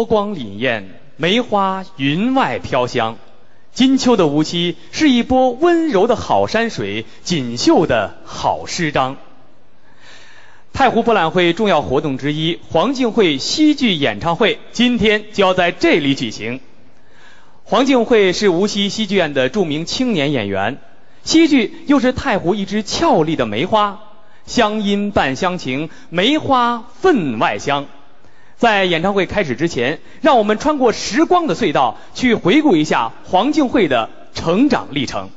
波光潋滟，梅花云外飘香。金秋的无锡是一波温柔的好山水，锦绣的好诗章。太湖博览会重要活动之一黄靖惠戏剧演唱会今天就要在这里举行。黄靖惠是无锡戏剧院的著名青年演员，戏剧又是太湖一枝俏丽的梅花，乡音伴乡情，梅花分外香。在演唱会开始之前，让我们穿过时光的隧道，去回顾一下黄静慧的成长历程。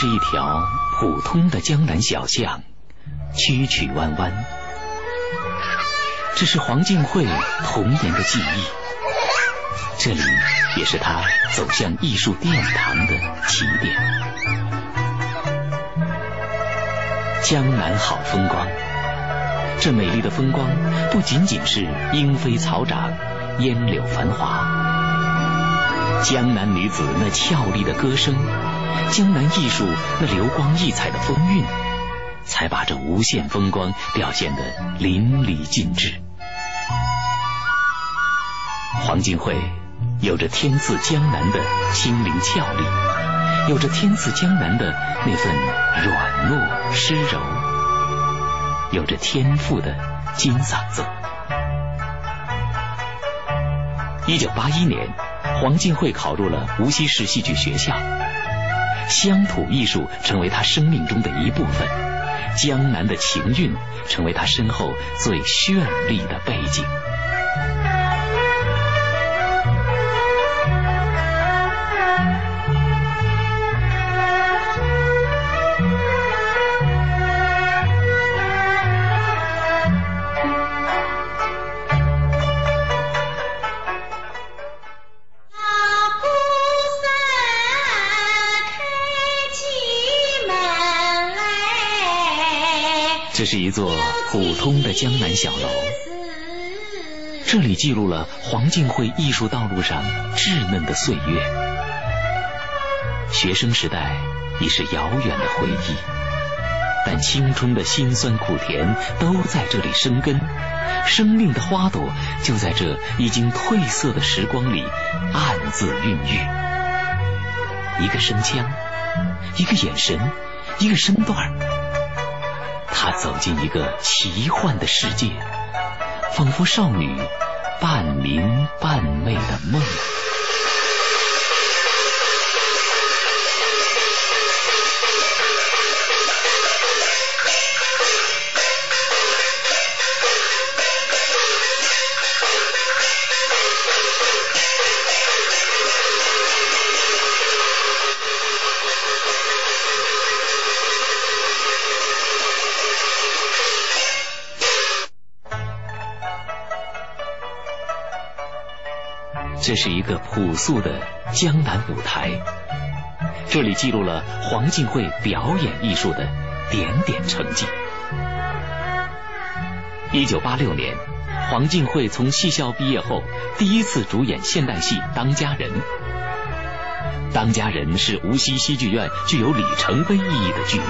是一条普通的江南小巷，曲曲弯弯。这是黄靖惠童年的记忆，这里也是他走向艺术殿堂的起点。江南好风光，这美丽的风光不仅仅是莺飞草长、烟柳繁华，江南女子那俏丽的歌声。江南艺术那流光溢彩的风韵，才把这无限风光表现得淋漓尽致。黄靖惠有着天赐江南的清灵俏丽，有着天赐江南的那份软糯湿柔，有着天赋的金嗓子。一九八一年，黄靖惠考入了无锡市戏剧学校。乡土艺术成为他生命中的一部分，江南的情韵成为他身后最绚丽的背景。这是一座普通的江南小楼，这里记录了黄靖惠艺术道路上稚嫩的岁月。学生时代已是遥远的回忆，但青春的辛酸苦甜都在这里生根，生命的花朵就在这已经褪色的时光里暗自孕育。一个声腔，一个眼神，一个身段他走进一个奇幻的世界，仿佛少女半明半昧的梦。这是一个朴素的江南舞台，这里记录了黄靖惠表演艺术的点点成绩。一九八六年，黄靖惠从戏校毕业后，第一次主演现代戏《当家人》。《当家人》是无锡戏剧院具有里程碑意义的剧目。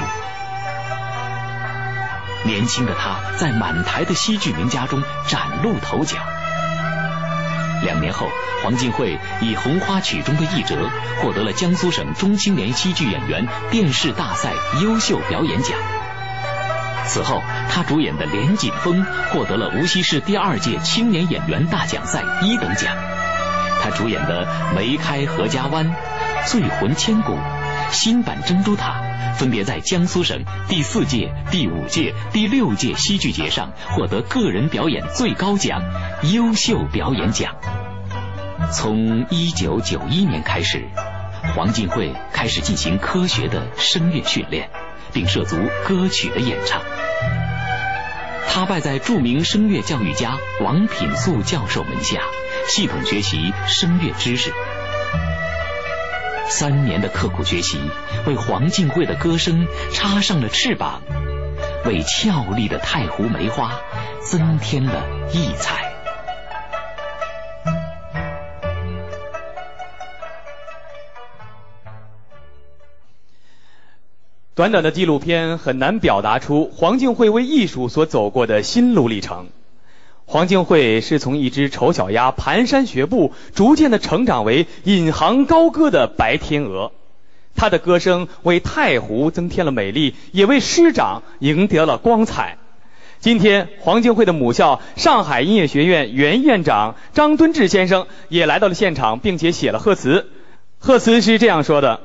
年轻的他在满台的戏剧名家中崭露头角。两年后，黄靖惠以《红花曲》中的一折获得了江苏省中青年戏剧演员电视大赛优秀表演奖。此后，他主演的《连锦峰》获得了无锡市第二届青年演员大奖赛一等奖。他主演的《梅开何家湾》《醉魂千古》《新版珍珠塔》分别在江苏省第四届、第五届、第六届戏剧节上获得个人表演最高奖——优秀表演奖。从一九九一年开始，黄靖惠开始进行科学的声乐训练，并涉足歌曲的演唱。他拜在著名声乐教育家王品素教授门下，系统学习声乐知识。三年的刻苦学习，为黄靖惠的歌声插上了翅膀，为俏丽的太湖梅花增添了异彩。短短的纪录片很难表达出黄靖惠为艺术所走过的心路历程。黄靖惠是从一只丑小鸭蹒跚学步，逐渐的成长为引吭高歌的白天鹅。她的歌声为太湖增添了美丽，也为师长赢得了光彩。今天，黄靖惠的母校上海音乐学院原院长张敦志先生也来到了现场，并且写了贺词。贺词是这样说的。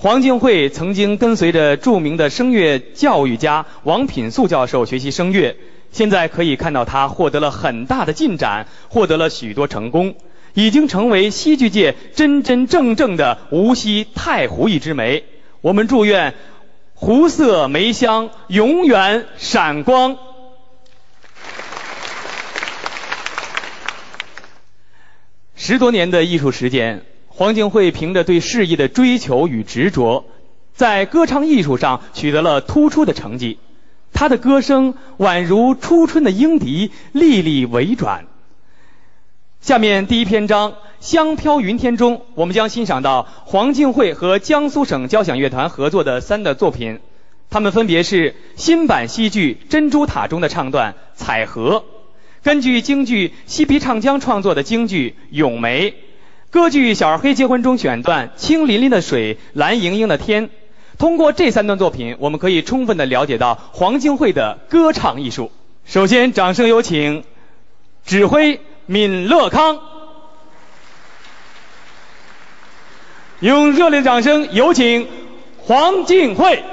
黄靖惠曾经跟随着著名的声乐教育家王品素教授学习声乐，现在可以看到他获得了很大的进展，获得了许多成功，已经成为戏剧界真真正正的无锡太湖一枝梅。我们祝愿湖色梅香永远闪光。十多年的艺术时间。黄靖惠凭着对事业的追求与执着，在歌唱艺术上取得了突出的成绩。她的歌声宛如初春的莺笛，历历委转。下面第一篇章《香飘云天》中，我们将欣赏到黄靖惠和江苏省交响乐团合作的三的作品，他们分别是新版戏剧《珍珠塔》中的唱段《彩荷》，根据京剧《西皮唱江》创作的京剧《咏梅》。歌剧《小二黑结婚》中选段“青粼粼的水，蓝盈盈的天”。通过这三段作品，我们可以充分的了解到黄靖惠的歌唱艺术。首先，掌声有请指挥闵乐康，用热烈的掌声有请黄静惠。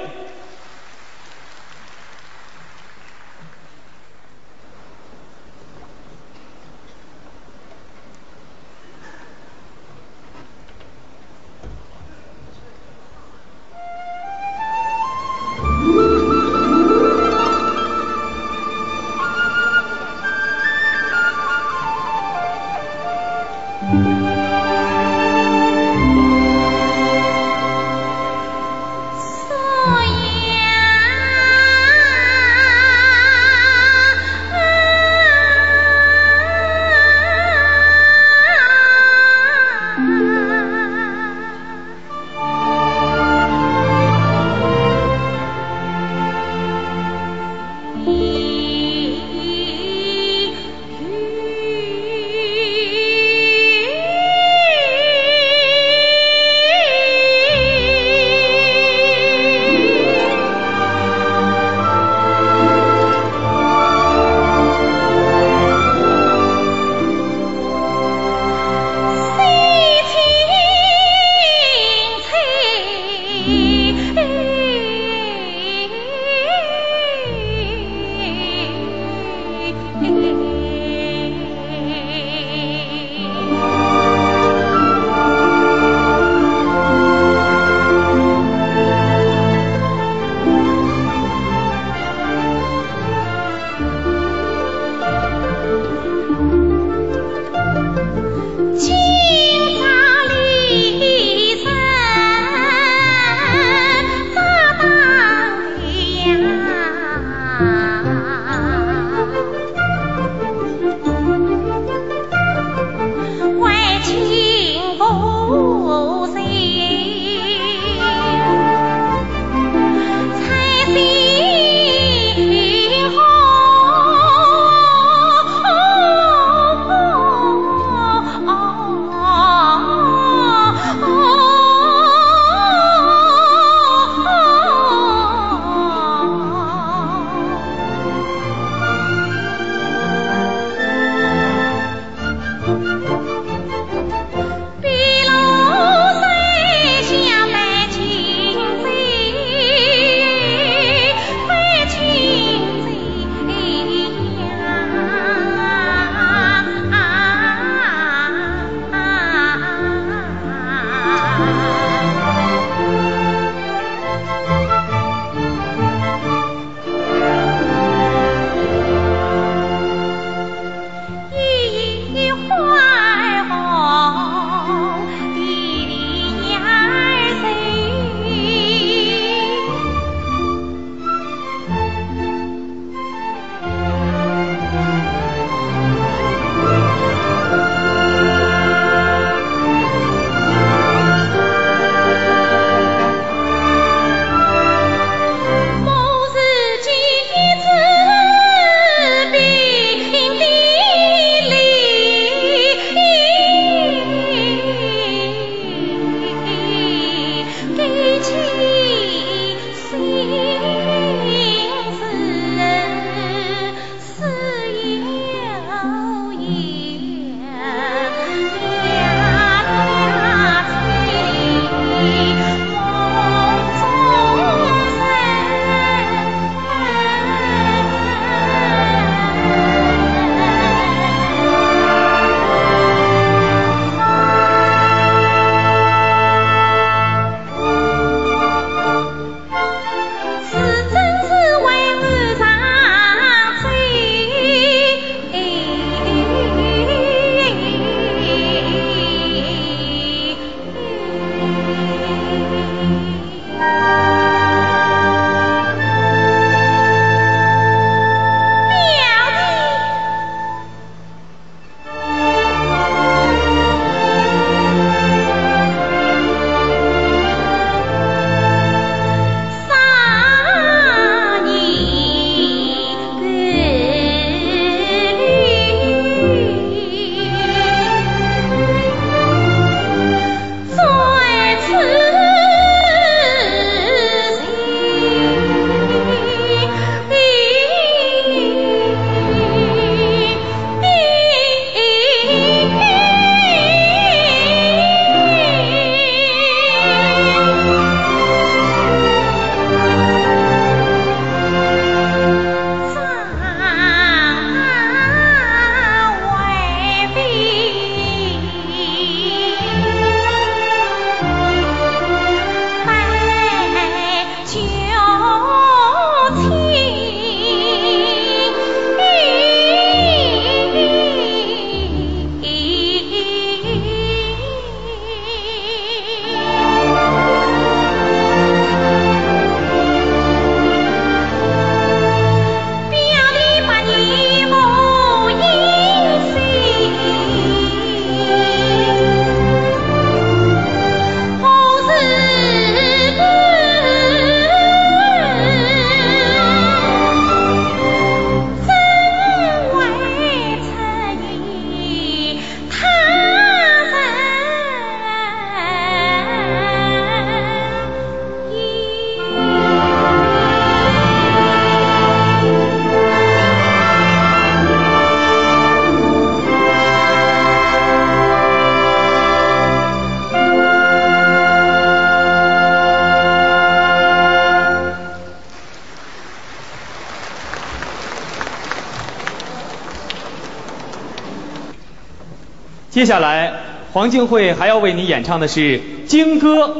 接下来，黄静慧还要为你演唱的是京歌《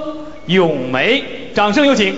咏梅》，掌声有请。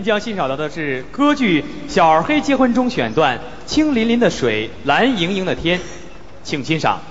您将欣赏到的是歌剧《小黑结婚》中选段《青粼粼的水，蓝盈盈的天》，请欣赏。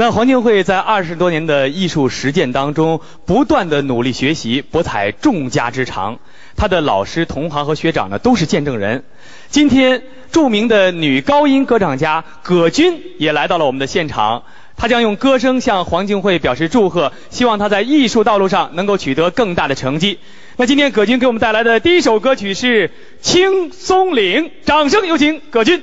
那黄金惠在二十多年的艺术实践当中，不断的努力学习，博采众家之长。他的老师、同行和学长呢，都是见证人。今天，著名的女高音歌唱家葛军也来到了我们的现场，她将用歌声向黄金惠表示祝贺，希望她在艺术道路上能够取得更大的成绩。那今天葛军给我们带来的第一首歌曲是《青松岭》，掌声有请葛军。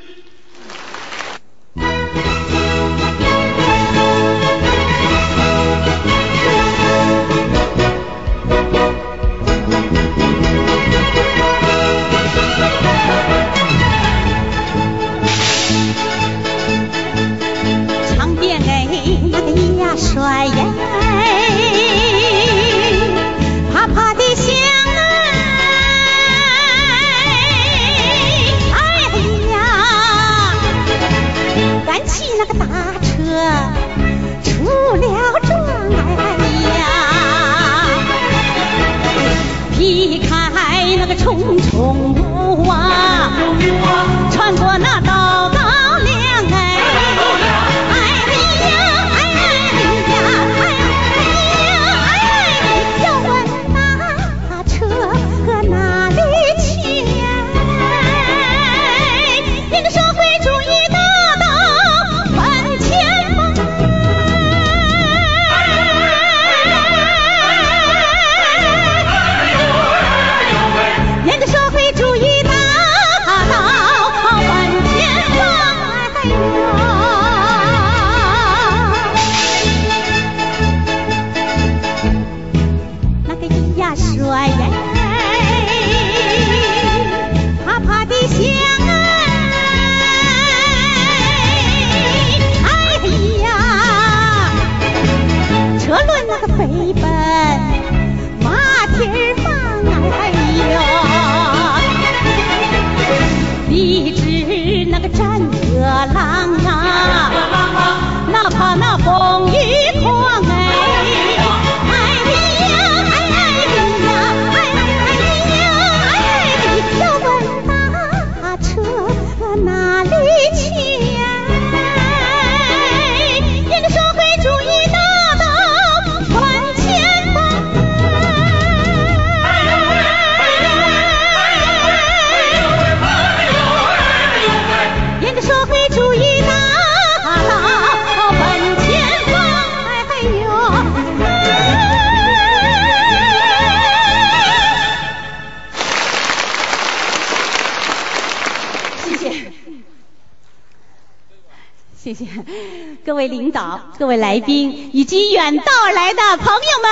以及远道而来的朋友们，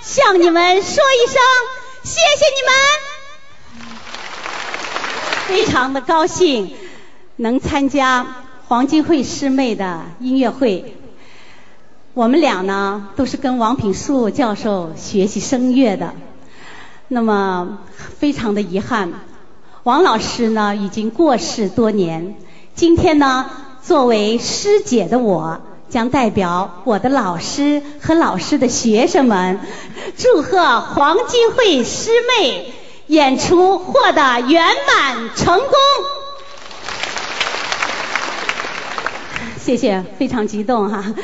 向你们说一声谢谢你们！非常的高兴能参加黄金惠师妹的音乐会。我们俩呢都是跟王品树教授学习声乐的，那么非常的遗憾，王老师呢已经过世多年。今天呢，作为师姐的我，将代表我的老师和老师的学生们，祝贺黄金惠师妹演出获得圆满成功。谢谢，非常激动哈。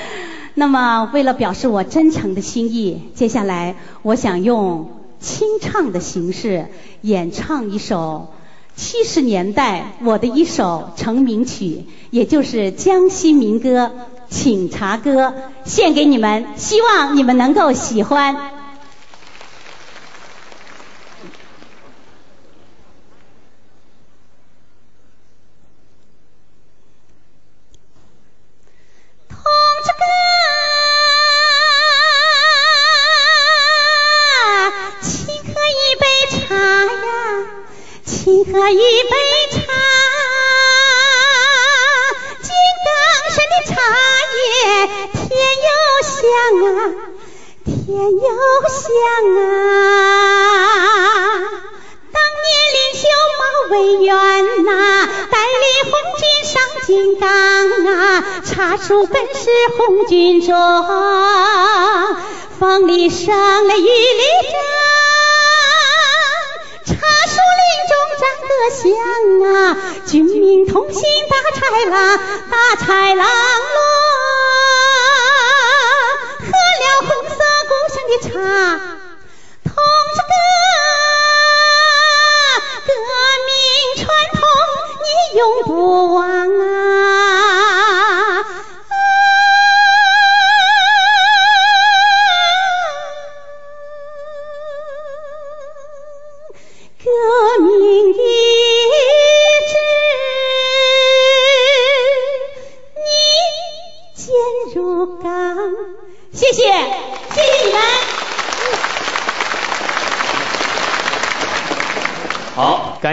那么，为了表示我真诚的心意，接下来我想用清唱的形式演唱一首七十年代我的一首成名曲，也就是江西民歌《请茶歌》，献给你们，希望你们能够喜欢。风里生了一粒茶树林中长得像啊军民同心打豺狼打豺狼啰喝了红色故乡的茶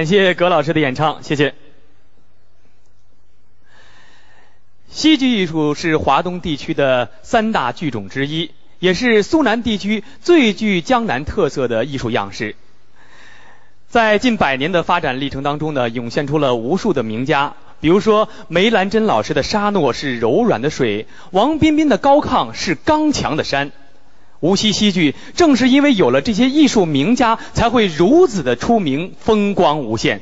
感谢葛老师的演唱，谢谢。戏剧艺术是华东地区的三大剧种之一，也是苏南地区最具江南特色的艺术样式。在近百年的发展历程当中呢，涌现出了无数的名家，比如说梅兰珍老师的沙诺是柔软的水，王彬彬的高亢是刚强的山。无锡戏剧正是因为有了这些艺术名家，才会如此的出名，风光无限。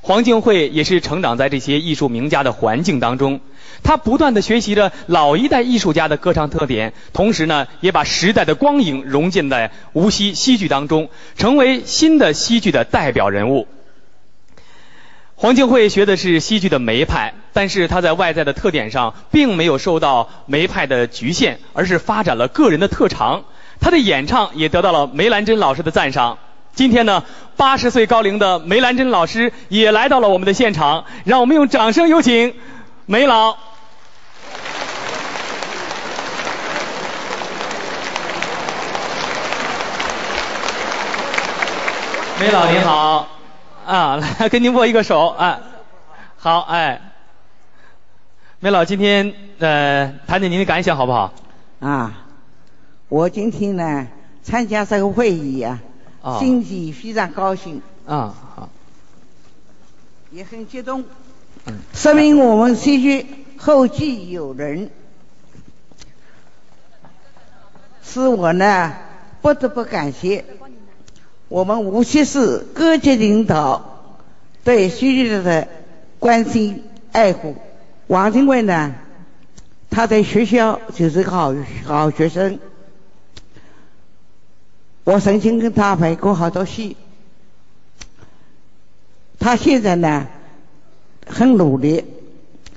黄静慧也是成长在这些艺术名家的环境当中，她不断的学习着老一代艺术家的歌唱特点，同时呢，也把时代的光影融进在无锡戏剧当中，成为新的戏剧的代表人物。黄静慧学的是戏剧的梅派，但是她在外在的特点上并没有受到梅派的局限，而是发展了个人的特长。她的演唱也得到了梅兰珍老师的赞赏。今天呢，八十岁高龄的梅兰珍老师也来到了我们的现场，让我们用掌声有请梅老。梅老您好，啊，来跟您握一个手，啊，好，哎，梅老今天呃谈谈您的感想好不好？啊，我今天呢参加这个会议啊，啊。心情非常高兴，啊好，也很激动，嗯。说明我们戏剧后继有人，使我呢不得不感谢我们无锡市各级领导对戏剧的关心爱护。王金贵呢，他在学校就是个好好学生，我曾经跟他拍过好多戏。他现在呢很努力，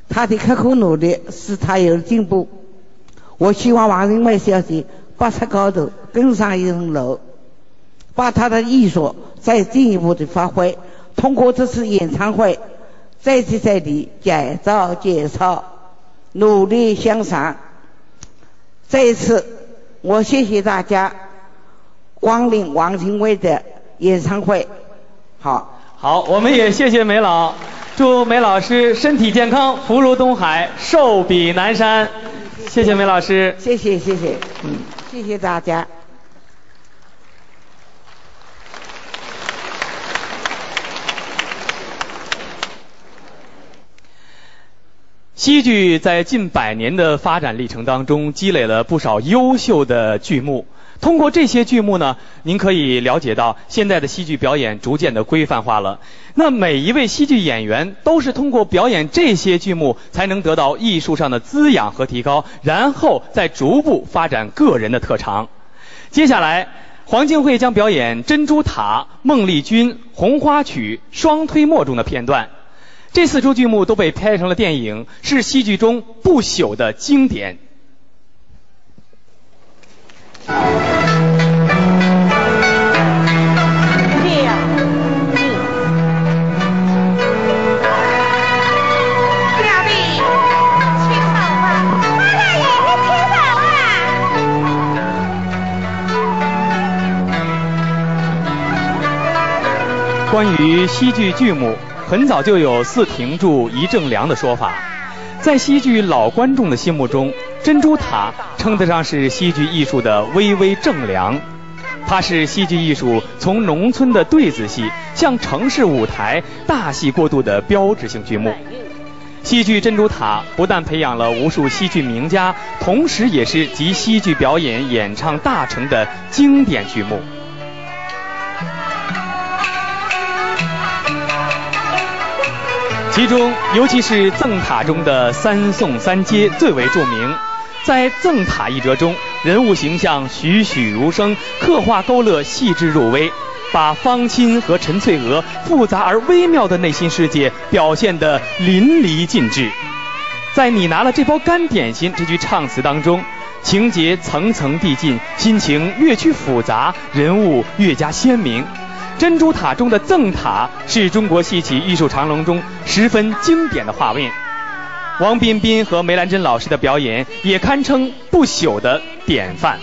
他的刻苦努力使他有了进步。我希望王仁美小姐拔出高头，更上一层楼，把他的艺术再进一步的发挥。通过这次演唱会，再接再厉，改造介绍，努力向上。这一次，我谢谢大家光临王精卫的演唱会。好。好，我们也谢谢梅老，祝梅老师身体健康，福如东海，寿比南山。谢谢梅老师。谢谢谢谢，嗯，谢谢大家。戏剧在近百年的发展历程当中，积累了不少优秀的剧目。通过这些剧目呢，您可以了解到现在的戏剧表演逐渐的规范化了。那每一位戏剧演员都是通过表演这些剧目，才能得到艺术上的滋养和提高，然后再逐步发展个人的特长。接下来，黄静慧将表演《珍珠塔》《孟丽君》《红花曲》《双推磨》中的片段。这四出剧目都被拍成了电影，是戏剧中不朽的经典。关于戏剧剧目，很早就有“四停住一正凉”的说法。在戏剧老观众的心目中，《珍珠塔》称得上是戏剧艺术的微微正凉。它是戏剧艺术从农村的对子戏向城市舞台大戏过渡的标志性剧目。戏剧《珍珠塔》不但培养了无数戏剧名家，同时也是集戏剧表演、演唱大成的经典剧目。其中，尤其是赠塔中的三宋三阶最为著名。在赠塔一折中，人物形象栩栩如生，刻画勾勒细致入微。把方清和陈翠娥复杂而微妙的内心世界表现得淋漓尽致。在你拿了这包干点心这句唱词当中，情节层层递进，心情越趋复杂，人物越加鲜明。珍珠塔中的赠塔是中国戏曲艺术长龙中十分经典的画面。王彬彬和梅兰珍老师的表演也堪称不朽的典范。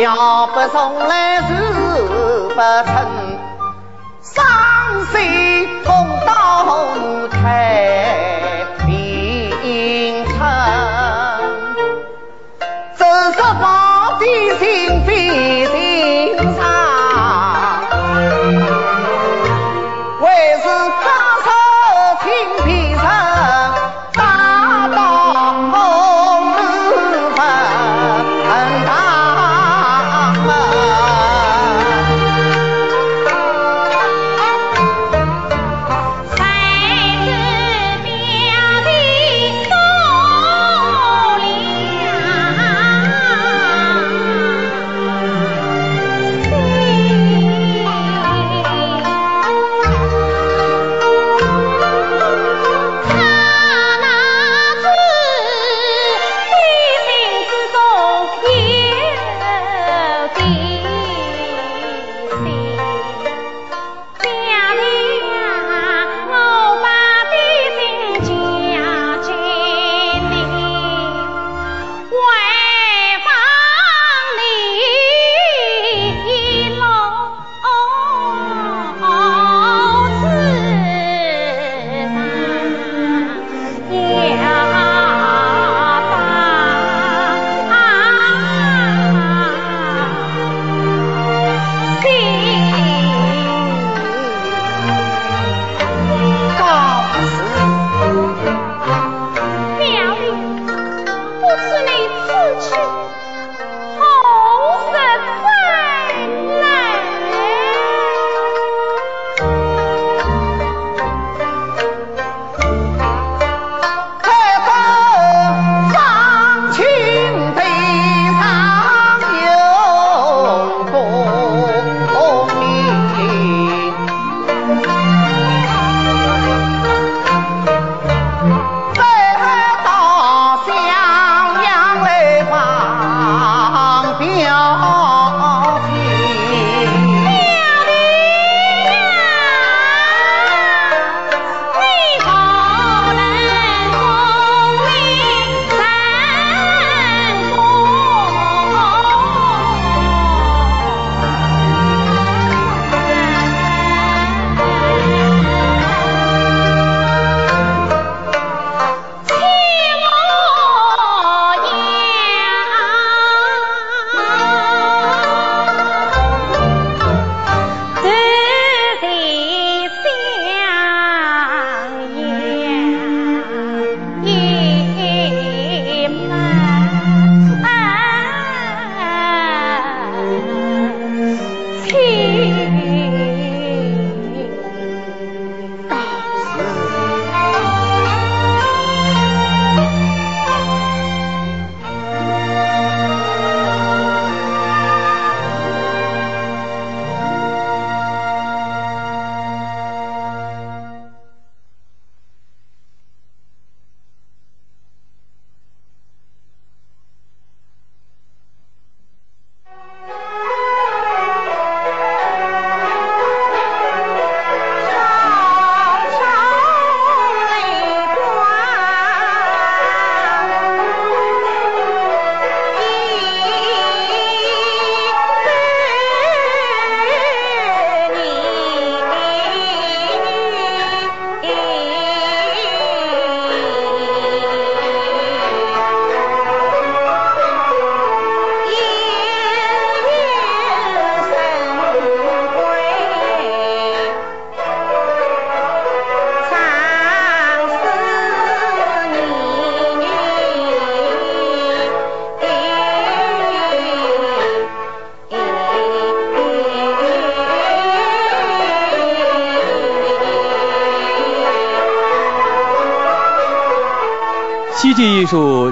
要不从来是不成，双手同打开。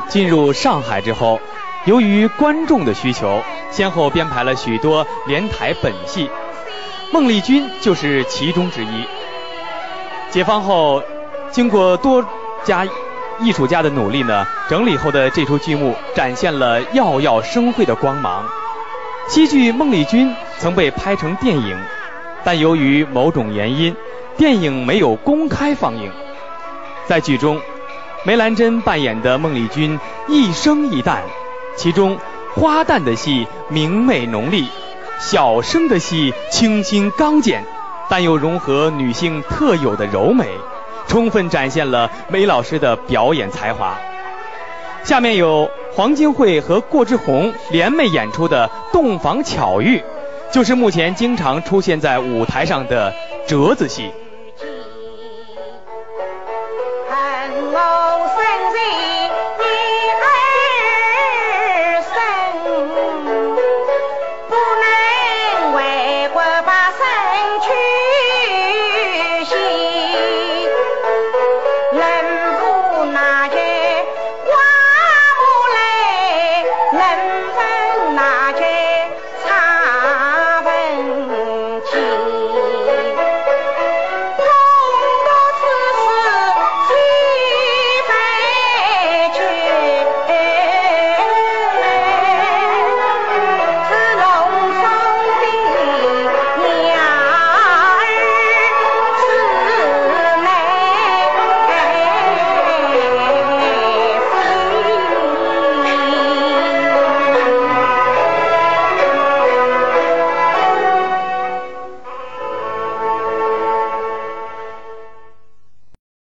进入上海之后由于观众的需求先后编排了许多连台本戏。孟丽君就是其中之一。解放后经过多家艺术家的努力呢整理后的这出剧目展现了耀耀生辉的光芒。西剧孟丽君曾被拍成电影但由于某种原因电影没有公开放映。在剧中梅兰珍扮演的孟丽君一生一旦，其中花旦的戏明媚浓丽，小生的戏清新刚健，但又融合女性特有的柔美，充分展现了梅老师的表演才华。下面有黄金惠和郭志红联袂演出的《洞房巧遇》，就是目前经常出现在舞台上的折子戏。